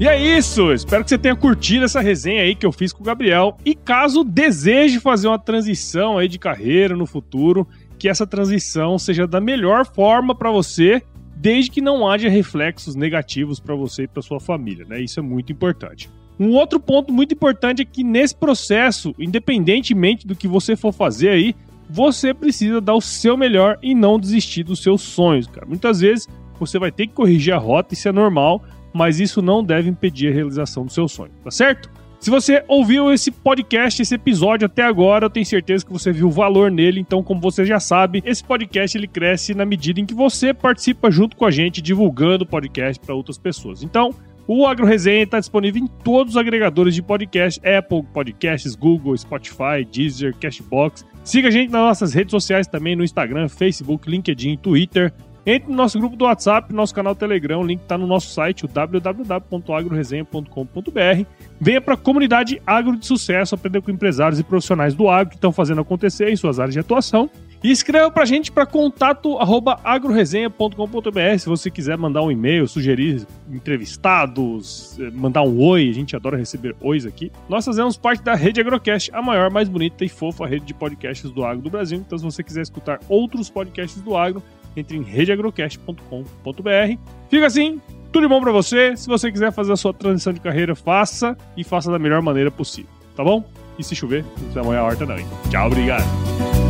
E é isso, espero que você tenha curtido essa resenha aí que eu fiz com o Gabriel. E caso deseje fazer uma transição aí de carreira no futuro, que essa transição seja da melhor forma para você, desde que não haja reflexos negativos para você e para sua família, né? Isso é muito importante. Um outro ponto muito importante é que nesse processo, independentemente do que você for fazer aí, você precisa dar o seu melhor e não desistir dos seus sonhos, cara. Muitas vezes você vai ter que corrigir a rota, isso é normal, mas isso não deve impedir a realização do seu sonho, tá certo? Se você ouviu esse podcast, esse episódio até agora, eu tenho certeza que você viu valor nele. Então, como você já sabe, esse podcast ele cresce na medida em que você participa junto com a gente, divulgando o podcast para outras pessoas. Então, o Agro Resenha está disponível em todos os agregadores de podcast: Apple Podcasts, Google, Spotify, Deezer, Cashbox. Siga a gente nas nossas redes sociais também no Instagram, Facebook, LinkedIn, Twitter. Entre no nosso grupo do WhatsApp, nosso canal Telegram, o link está no nosso site, o www.agroresenha.com.br. Venha para a comunidade Agro de Sucesso, aprender com empresários e profissionais do agro que estão fazendo acontecer em suas áreas de atuação. E escreva para a gente para contato agroresenha.com.br se você quiser mandar um e-mail, sugerir entrevistados, eh, mandar um oi, a gente adora receber ois aqui. Nós fazemos parte da Rede Agrocast, a maior, mais bonita e fofa rede de podcasts do agro do Brasil. Então, se você quiser escutar outros podcasts do agro, entre em redeagrocast.com.br. Fica assim, tudo de bom para você. Se você quiser fazer a sua transição de carreira, faça e faça da melhor maneira possível, tá bom? E se chover, não precisa molhar a horta hein? Tchau, obrigado.